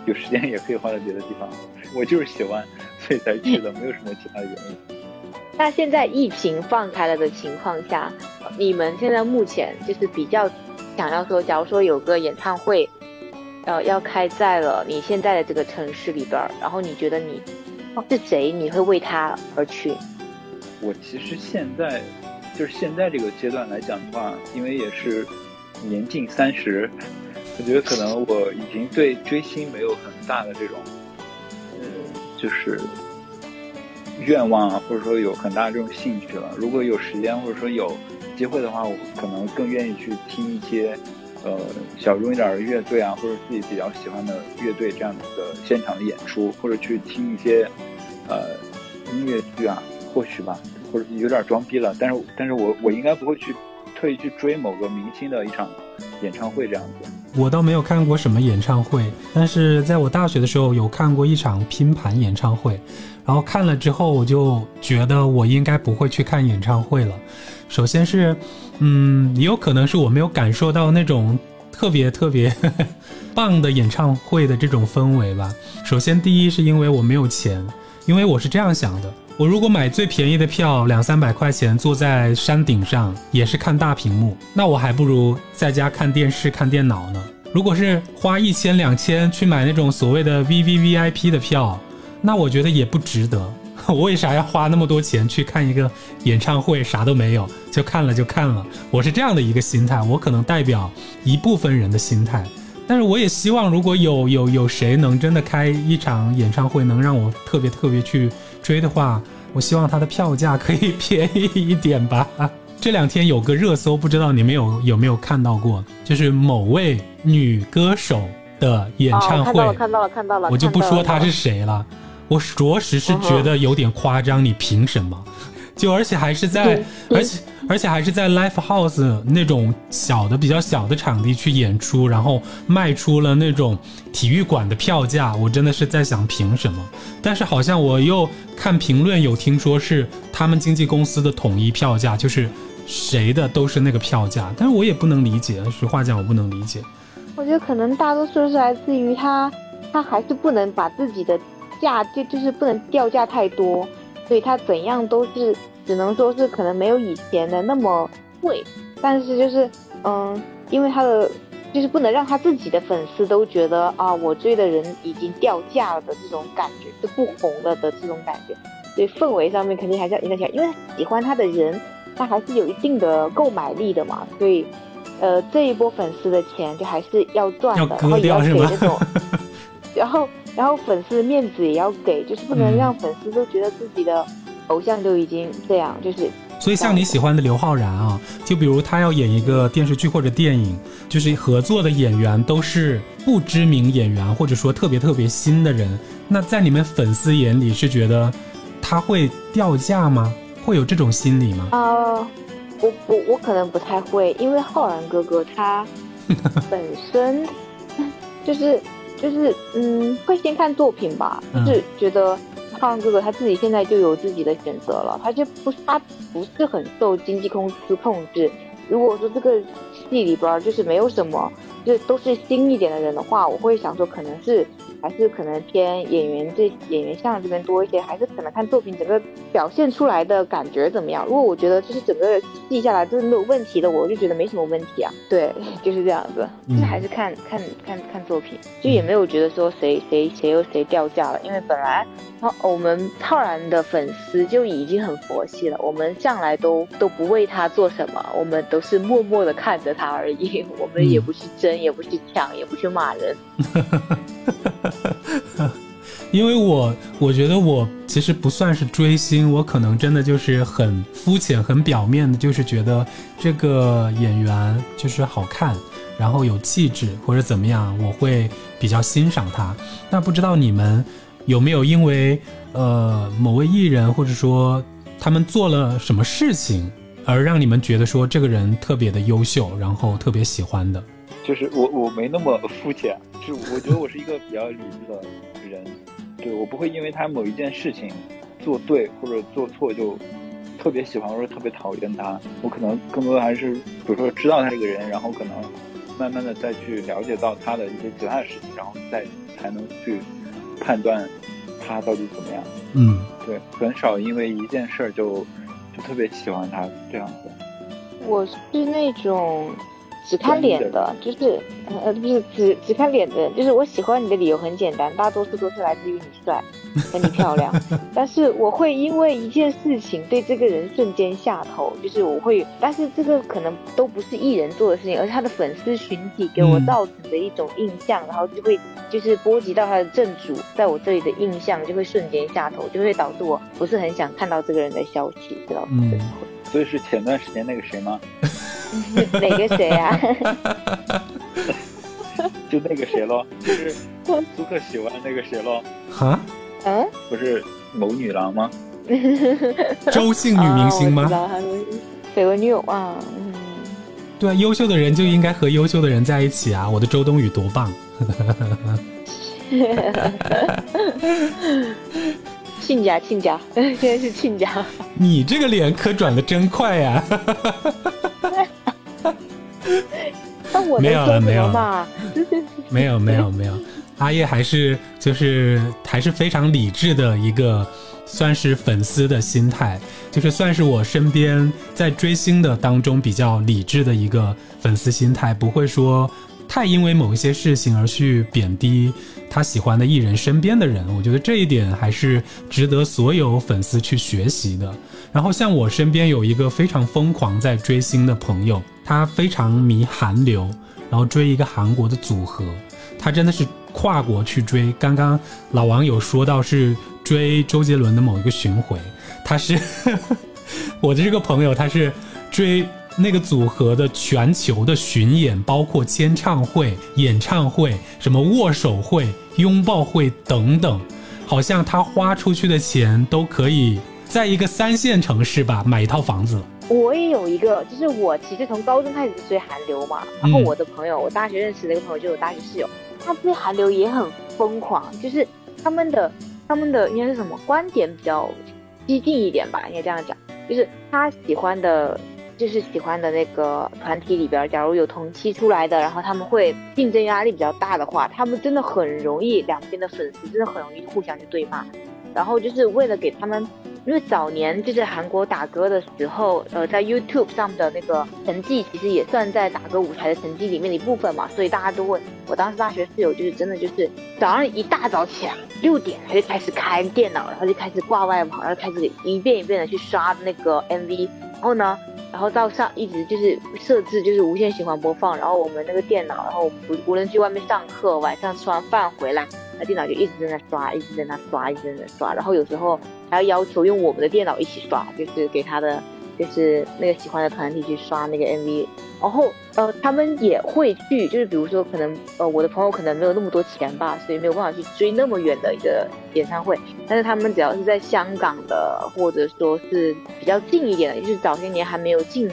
S2: 有时间也可以花在别的地方。我就是喜欢，所以才去的，没有什么其他原因。
S3: 那现在疫情放开了的情况下，你们现在目前就是比较想要说，假如说有个演唱会，呃，要开在了你现在的这个城市里边儿，然后你觉得你是谁，你会为他而去？
S2: 我其实现在就是现在这个阶段来讲的话，因为也是年近三十，我觉得可能我已经对追星没有很大的这种，呃，就是愿望啊，或者说有很大的这种兴趣了。如果有时间或者说有机会的话，我可能更愿意去听一些呃小众一点的乐队啊，或者自己比较喜欢的乐队这样的现场的演出，或者去听一些呃音乐剧啊，或许吧，或者有点装逼了，但是但是我我应该不会去特意去追某个明星的一场演唱会这样子。
S1: 我倒没有看过什么演唱会，但是在我大学的时候有看过一场拼盘演唱会，然后看了之后我就觉得我应该不会去看演唱会了。首先是，嗯，也有可能是我没有感受到那种特别特别 <laughs> 棒的演唱会的这种氛围吧。首先，第一是因为我没有钱，因为我是这样想的。我如果买最便宜的票，两三百块钱，坐在山顶上也是看大屏幕，那我还不如在家看电视、看电脑呢。如果是花一千、两千去买那种所谓的 VVVIP 的票，那我觉得也不值得。<laughs> 我为啥要花那么多钱去看一个演唱会？啥都没有，就看了就看了。我是这样的一个心态，我可能代表一部分人的心态。但是我也希望，如果有有有谁能真的开一场演唱会，能让我特别特别去追的话，我希望他的票价可以 <laughs> 便宜一点吧。这两天有个热搜，不知道你们有有没有看到过？就是某位女歌手的演唱
S3: 哦，看
S1: 会，
S3: 到了，看到了，看到了。
S1: 我就不说她是谁了，我着实是觉得有点夸张，你凭什么？就而且还是在，
S3: 嗯
S1: 而且而且还是在 live house 那种小的比较小的场地去演出，然后卖出了那种体育馆的票价，我真的是在想凭什么？但是好像我又看评论有听说是他们经纪公司的统一票价，就是谁的都是那个票价，但是我也不能理解，实话讲我不能理解。
S3: 我觉得可能大多数是来自于他他还是不能把自己的价就就是不能掉价太多，所以他怎样都是只能说是可能没有以前的那么贵，但是就是嗯，因为他的就是不能让他自己的粉丝都觉得啊，我追的人已经掉价了的这种感觉，就不红了的这种感觉，所以氛围上面肯定还是要影响起来，因为喜欢他的人，他还是有一定的购买力的嘛，所以。呃，这一波粉丝的钱就还是要赚的，然后也要给那种，<laughs> 然后然后粉丝的面子也要给，就是不能让粉丝都觉得自己的偶像都已经这样，就是。
S1: 所以像你喜欢的刘昊然啊，就比如他要演一个电视剧或者电影，就是合作的演员都是不知名演员，或者说特别特别新的人，那在你们粉丝眼里是觉得他会掉价吗？会有这种心理吗？
S3: 啊。我我我可能不太会，因为浩然哥哥他 <laughs> 本身 <laughs> 就是就是嗯，会先看作品吧，就是觉得浩然哥哥他自己现在就有自己的选择了，他就不他不是很受经纪公司控制。如果说这个戏里边就是没有什么，就都是新一点的人的话，我会想说可能是。还是可能偏演员这演员像这边多一些，还是可能看作品整个表现出来的感觉怎么样。如果我觉得就是整个记下来都是没有问题的，我就觉得没什么问题啊。对，<laughs> 就是这样子，就还是看看看看作品，就也没有觉得说谁谁谁又谁掉价了，因为本来我们浩然的粉丝就已经很佛系了，我们向来都都不为他做什么，我们都是默默的看着他而已，我们也不去争，也不去抢，也不去骂人。<laughs>
S1: 因为我我觉得我其实不算是追星，我可能真的就是很肤浅、很表面的，就是觉得这个演员就是好看，然后有气质或者怎么样，我会比较欣赏他。那不知道你们有没有因为呃某位艺人或者说他们做了什么事情，而让你们觉得说这个人特别的优秀，然后特别喜欢的？
S2: 就是我我没那么肤浅，是我觉得我是一个比较理智的人，对我不会因为他某一件事情做对或者做错就特别喜欢或者特别讨厌他，我可能更多的还是比如说知道他这个人，然后可能慢慢的再去了解到他的一些其他的事情，然后再才能去判断他到底怎么样。
S1: 嗯，
S2: 对，很少因为一件事儿就就特别喜欢他这样子。
S3: 我是那种。只看脸的，就是呃，不是只只看脸的人，就是我喜欢你的理由很简单，大多数都是来自于你帅和你漂亮。<laughs> 但是我会因为一件事情对这个人瞬间下头，就是我会，但是这个可能都不是艺人做的事情，而是他的粉丝群体给我造成的一种印象，然后就会就是波及到他的正主在我这里的印象，就会瞬间下头，就会导致我不是很想看到这个人的消息，知道吗？
S2: 所以是前段时间那个谁吗？<laughs>
S3: 哪个谁啊？<laughs>
S2: 就那个谁咯，就是苏克喜欢那个谁咯。
S1: 哈？
S3: 嗯？
S2: 不是某女郎吗？<laughs>
S1: 周姓女明星吗？
S3: 绯闻女友啊。嗯。
S1: 对，优秀的人就应该和优秀的人在一起啊！我的周冬雨多棒！
S3: 亲家，亲家，现在是亲家。
S1: 你这个脸可转的真快呀！<laughs> 没有了，没有了，<laughs> 没有，没有，没有。阿叶还是就是还是非常理智的一个，算是粉丝的心态，就是算是我身边在追星的当中比较理智的一个粉丝心态，不会说太因为某一些事情而去贬低他喜欢的艺人身边的人。我觉得这一点还是值得所有粉丝去学习的。然后像我身边有一个非常疯狂在追星的朋友。他非常迷韩流，然后追一个韩国的组合，他真的是跨国去追。刚刚老王有说到是追周杰伦的某一个巡回，他是 <laughs> 我的这个朋友，他是追那个组合的全球的巡演，包括签唱会、演唱会、什么握手会、拥抱会等等，好像他花出去的钱都可以在一个三线城市吧买一套房子了。
S3: 我也有一个，就是我其实从高中开始追韩流嘛，然后我的朋友，我大学认识的一个朋友，就有大学室友，他追韩流也很疯狂，就是他们的他们的应该是什么观点比较激进一点吧，应该这样讲，就是他喜欢的，就就是喜欢的那个团体里边，假如有同期出来的，然后他们会竞争压力比较大的话，他们真的很容易两边的粉丝真的很容易互相去对骂，然后就是为了给他们。因为早年就是韩国打歌的时候，呃，在 YouTube 上的那个成绩，其实也算在打歌舞台的成绩里面的一部分嘛，所以大家都问。我当时大学室友就是真的就是早上一大早起来六点他就开始开电脑，然后就开始挂外网，然后开始一遍一遍的去刷那个 MV，然后呢，然后到上一直就是设置就是无限循环播放，然后我们那个电脑，然后无无论去外面上课，晚上吃完饭回来。电脑就一直在那刷，一直在那刷，一直在那刷，然后有时候还要要求用我们的电脑一起刷，就是给他的，就是那个喜欢的团体去刷那个 MV，然后呃他们也会去，就是比如说可能呃我的朋友可能没有那么多钱吧，所以没有办法去追那么远的一个演唱会，但是他们只要是在香港的，或者说是比较近一点的，就是早些年还没有进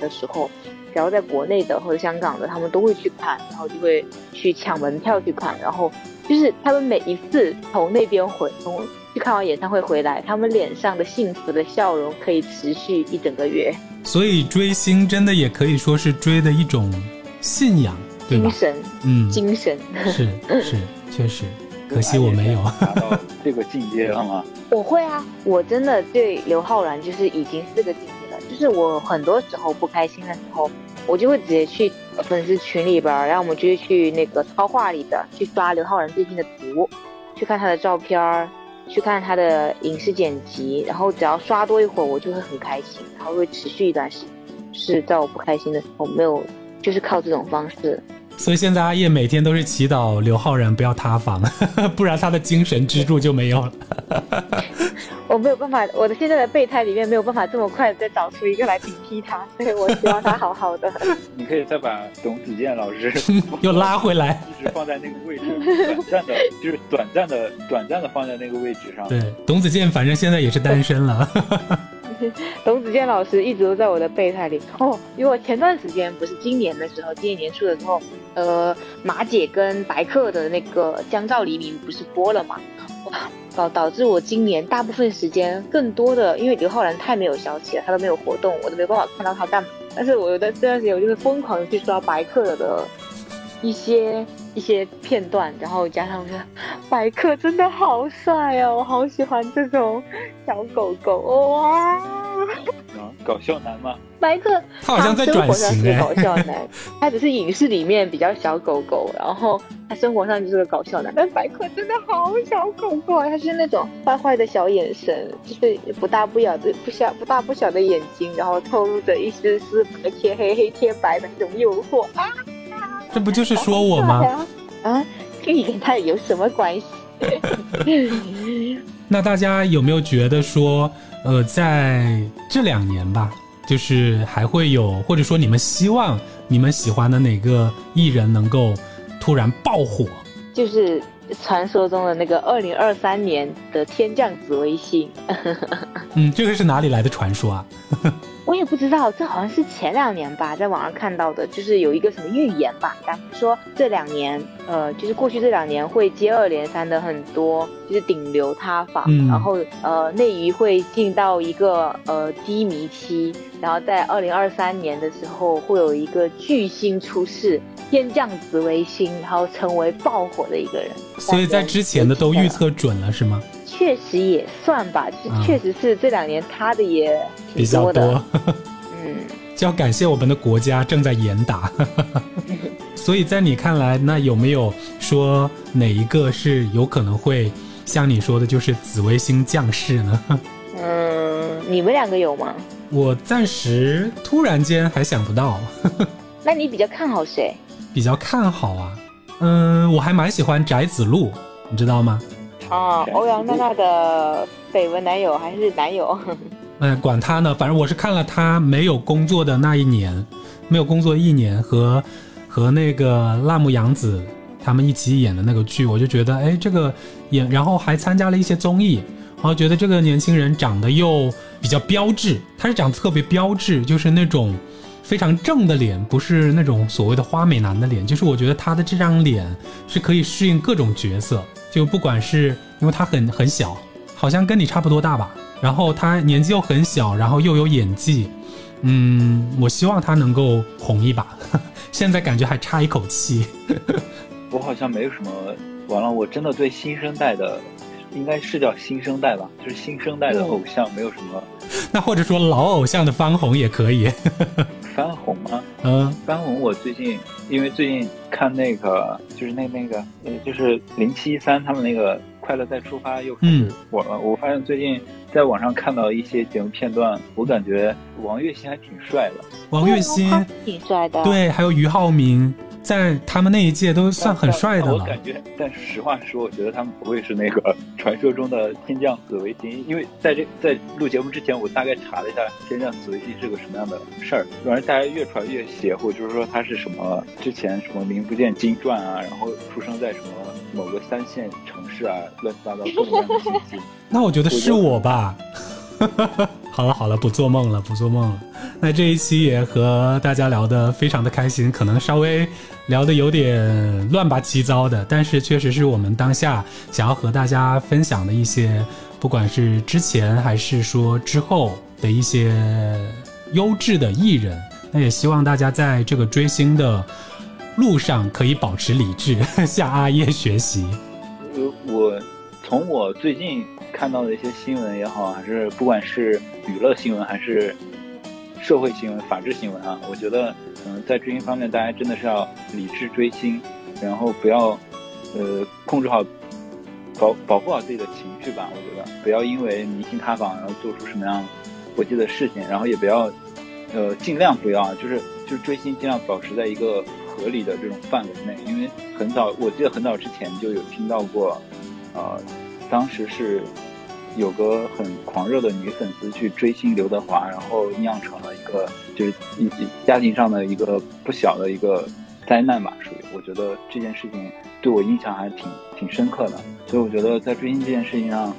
S3: 的时候，只要在国内的或者香港的，他们都会去看，然后就会去抢门票去看，然后。就是他们每一次从那边回，从去看完演唱会回来，他们脸上的幸福的笑容可以持续一整个月。
S1: 所以追星真的也可以说是追的一种信仰，
S3: 精神，
S1: 嗯，
S3: 精神
S1: 是是 <laughs> 确实，可惜我没有
S2: 达到这个境界了吗？<laughs>
S3: 我会啊，我真的对刘昊然就是已经是这个境界了，就是我很多时候不开心的时候。我就会直接去粉丝群里边，然后我们就会去那个超话里的去刷刘昊然最近的图，去看他的照片，去看他的影视剪辑，然后只要刷多一会儿，我就会很开心，然后会持续一段时间，是在我不开心的时候没有，就是靠这种方式。
S1: 所以现在阿叶每天都是祈祷刘昊然不要塌房，<laughs> 不然他的精神支柱就没有了。<laughs>
S3: 我没有办法，我的现在的备胎里面没有办法这么快再找出一个来顶替他，所以我希望他好好的。<laughs>
S2: 你可以再把董子健老师
S1: 又拉回来，
S2: 一直放在那个位置，短暂的，就是短暂的、短暂的放在那个位置上。
S1: 对，董子健反正现在也是单身了。<laughs>
S3: 董子健老师一直都在我的备胎里哦，因为我前段时间不是今年的时候，今年年初的时候，呃，马姐跟白客的那个《江照黎明》不是播了嘛？哇！导导致我今年大部分时间更多的，因为刘昊然太没有消息了，他都没有活动，我都没办法看到他干嘛。但是我有的这段时间，我就是疯狂的去刷白客的一些一些片段，然后加上我觉得白客真的好帅哦，我好喜欢这种小狗狗哇。
S2: 啊搞笑男吗？
S3: 白客
S1: 他好像在转型
S3: 哎，搞笑男，他只是影视里面比较小狗狗，然后他生活上就是个搞笑男。但白客真的好小狗狗啊，他是那种坏坏的小眼神，就是不大不小的不小不大不小的眼睛，然后透露着一丝丝白贴黑黑贴白的那种诱惑啊！
S1: 这不就是说我吗？<laughs>
S3: 啊，跟你跟他有什么关系？<laughs>
S1: 那大家有没有觉得说？呃，在这两年吧，就是还会有，或者说你们希望你们喜欢的哪个艺人能够突然爆火？
S3: 就是传说中的那个二零二三年的天降紫微星。<laughs>
S1: 嗯，这个是哪里来的传说啊？
S3: 我也不知道，这好像是前两年吧，在网上看到的，就是有一个什么预言吧，说这两年，呃，就是过去这两年会接二连三的很多，就是顶流塌房，然后呃内娱会进到一个呃低迷期，然后在二零二三年的时候会有一个巨星出世，天降紫微星，然后成为爆火的一个人。
S1: 所以在之前的都预测准了是吗？
S3: 确实也算吧，就确实是这两年塌的也
S1: 比较
S3: 多。
S1: 嗯，<laughs> 就要感谢我们的国家正在严打。<laughs> 所以在你看来，那有没有说哪一个是有可能会像你说的，就是紫微星降世呢？<laughs>
S3: 嗯，你们两个有吗？
S1: 我暂时突然间还想不到。
S3: 那你比较看好谁？
S1: 比较看好啊，嗯，我还蛮喜欢翟子路，你知道吗？
S3: 啊，欧阳娜娜的绯闻男友还是男友？<laughs>
S1: 哎，管他呢，反正我是看了他没有工作的那一年，没有工作一年和和那个辣目洋子他们一起演的那个剧，我就觉得哎，这个演，然后还参加了一些综艺，然后觉得这个年轻人长得又比较标致，他是长得特别标致，就是那种非常正的脸，不是那种所谓的花美男的脸，就是我觉得他的这张脸是可以适应各种角色。就不管是因为他很很小，好像跟你差不多大吧，然后他年纪又很小，然后又有演技，嗯，我希望他能够红一把，<laughs> 现在感觉还差一口气。<laughs>
S2: 我好像没有什么，完了，我真的对新生代的，应该是叫新生代吧，就是新生代的偶像没有什么。
S1: 那或者说老偶像的翻红也可以。
S2: 翻红吗？
S1: 嗯，
S2: 翻红。我最近因为最近看那个，就是那那个，呃，就是零七三他们那个《快乐再出发》又开始火了。我发现最近在网上看到一些节目片段，我感觉王栎鑫还挺帅的。
S1: 王栎鑫
S3: 挺帅的。
S1: 对，还有俞灏明。在他们那一届都算很帅的了。
S2: 我感觉，但实话实说，我觉得他们不会是那个传说中的天降紫薇星，因为在这在录节目之前，我大概查了一下天降紫薇星是个什么样的事儿。反正大家越传越邪乎，就是说他是什么之前什么名不见经传啊，然后出生在什么某个三线城市啊，乱七八糟各种各样的信息。
S1: 那我觉得是我吧。<laughs> 好了好了，不做梦了，不做梦了。那这一期也和大家聊得非常的开心，可能稍微聊得有点乱八七糟的，但是确实是我们当下想要和大家分享的一些，不管是之前还是说之后的一些优质的艺人。那也希望大家在这个追星的路上可以保持理智，向阿叶学习。
S2: 我从我最近。看到的一些新闻也好，还是不管是娱乐新闻还是社会新闻、法治新闻啊，我觉得，嗯，在追星方面，大家真的是要理智追星，然后不要，呃，控制好，保保护好自己的情绪吧。我觉得不要因为明星塌房，然后做出什么样过激的事情，然后也不要，呃，尽量不要，就是就是追星尽量保持在一个合理的这种范围内。因为很早，我记得很早之前就有听到过，呃，当时是。有个很狂热的女粉丝去追星刘德华，然后酿成了一个就是一家庭上的一个不小的一个灾难吧，属于我觉得这件事情对我印象还挺挺深刻的，所以我觉得在追星这件事情上，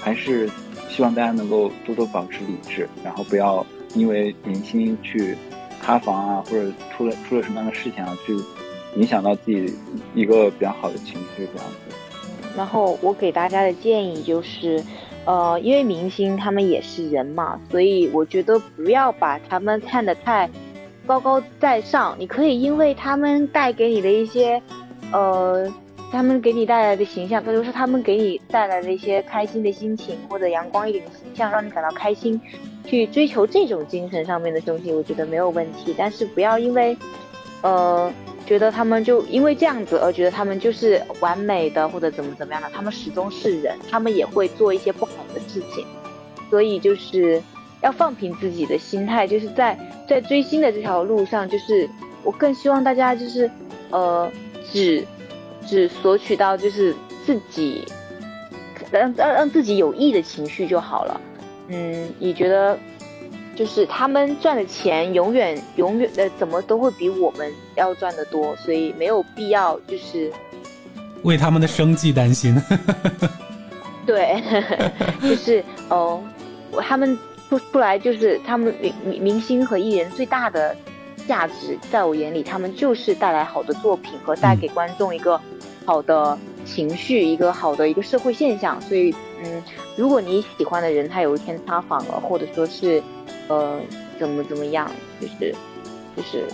S2: 还是希望大家能够多多保持理智，然后不要因为明星去塌房啊，或者出了出了什么样的事情啊，去影响到自己一个比较好的情绪这样子。
S3: 然后我给大家的建议就是。呃，因为明星他们也是人嘛，所以我觉得不要把他们看得太高高在上。你可以因为他们带给你的一些，呃，他们给你带来的形象，比如说他们给你带来的一些开心的心情或者阳光一点的形象，让你感到开心，去追求这种精神上面的东西，我觉得没有问题。但是不要因为，呃。觉得他们就因为这样子而觉得他们就是完美的或者怎么怎么样的，他们始终是人，他们也会做一些不好的事情，所以就是要放平自己的心态，就是在在追星的这条路上，就是我更希望大家就是呃只只索取到就是自己让让让自己有益的情绪就好了，嗯，你觉得？就是他们赚的钱永远永远的怎么都会比我们要赚的多，所以没有必要就是
S1: 为他们的生计担心。<laughs>
S3: 对，<laughs> 就是哦，他们出出来就是他们明明明星和艺人最大的价值，在我眼里，他们就是带来好的作品和带给观众一个好的情绪，一个好的一个社会现象。所以，嗯，如果你喜欢的人他有一天塌房了，或者说是。呃，怎么怎么样？就是，就是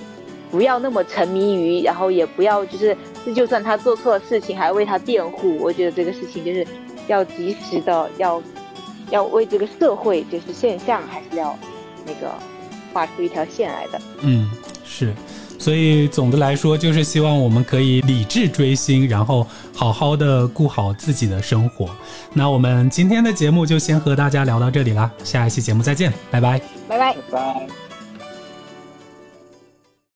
S3: 不要那么沉迷于，然后也不要就是，就算他做错了事情，还为他辩护。我觉得这个事情就是要及时的，要要为这个社会就是现象，还是要那个画出一条线来的。
S1: 嗯，是。所以总的来说，就是希望我们可以理智追星，然后好好的顾好自己的生活。那我们今天的节目就先和大家聊到这里啦，下一期节目再见，拜拜，
S3: 拜拜，
S2: 拜。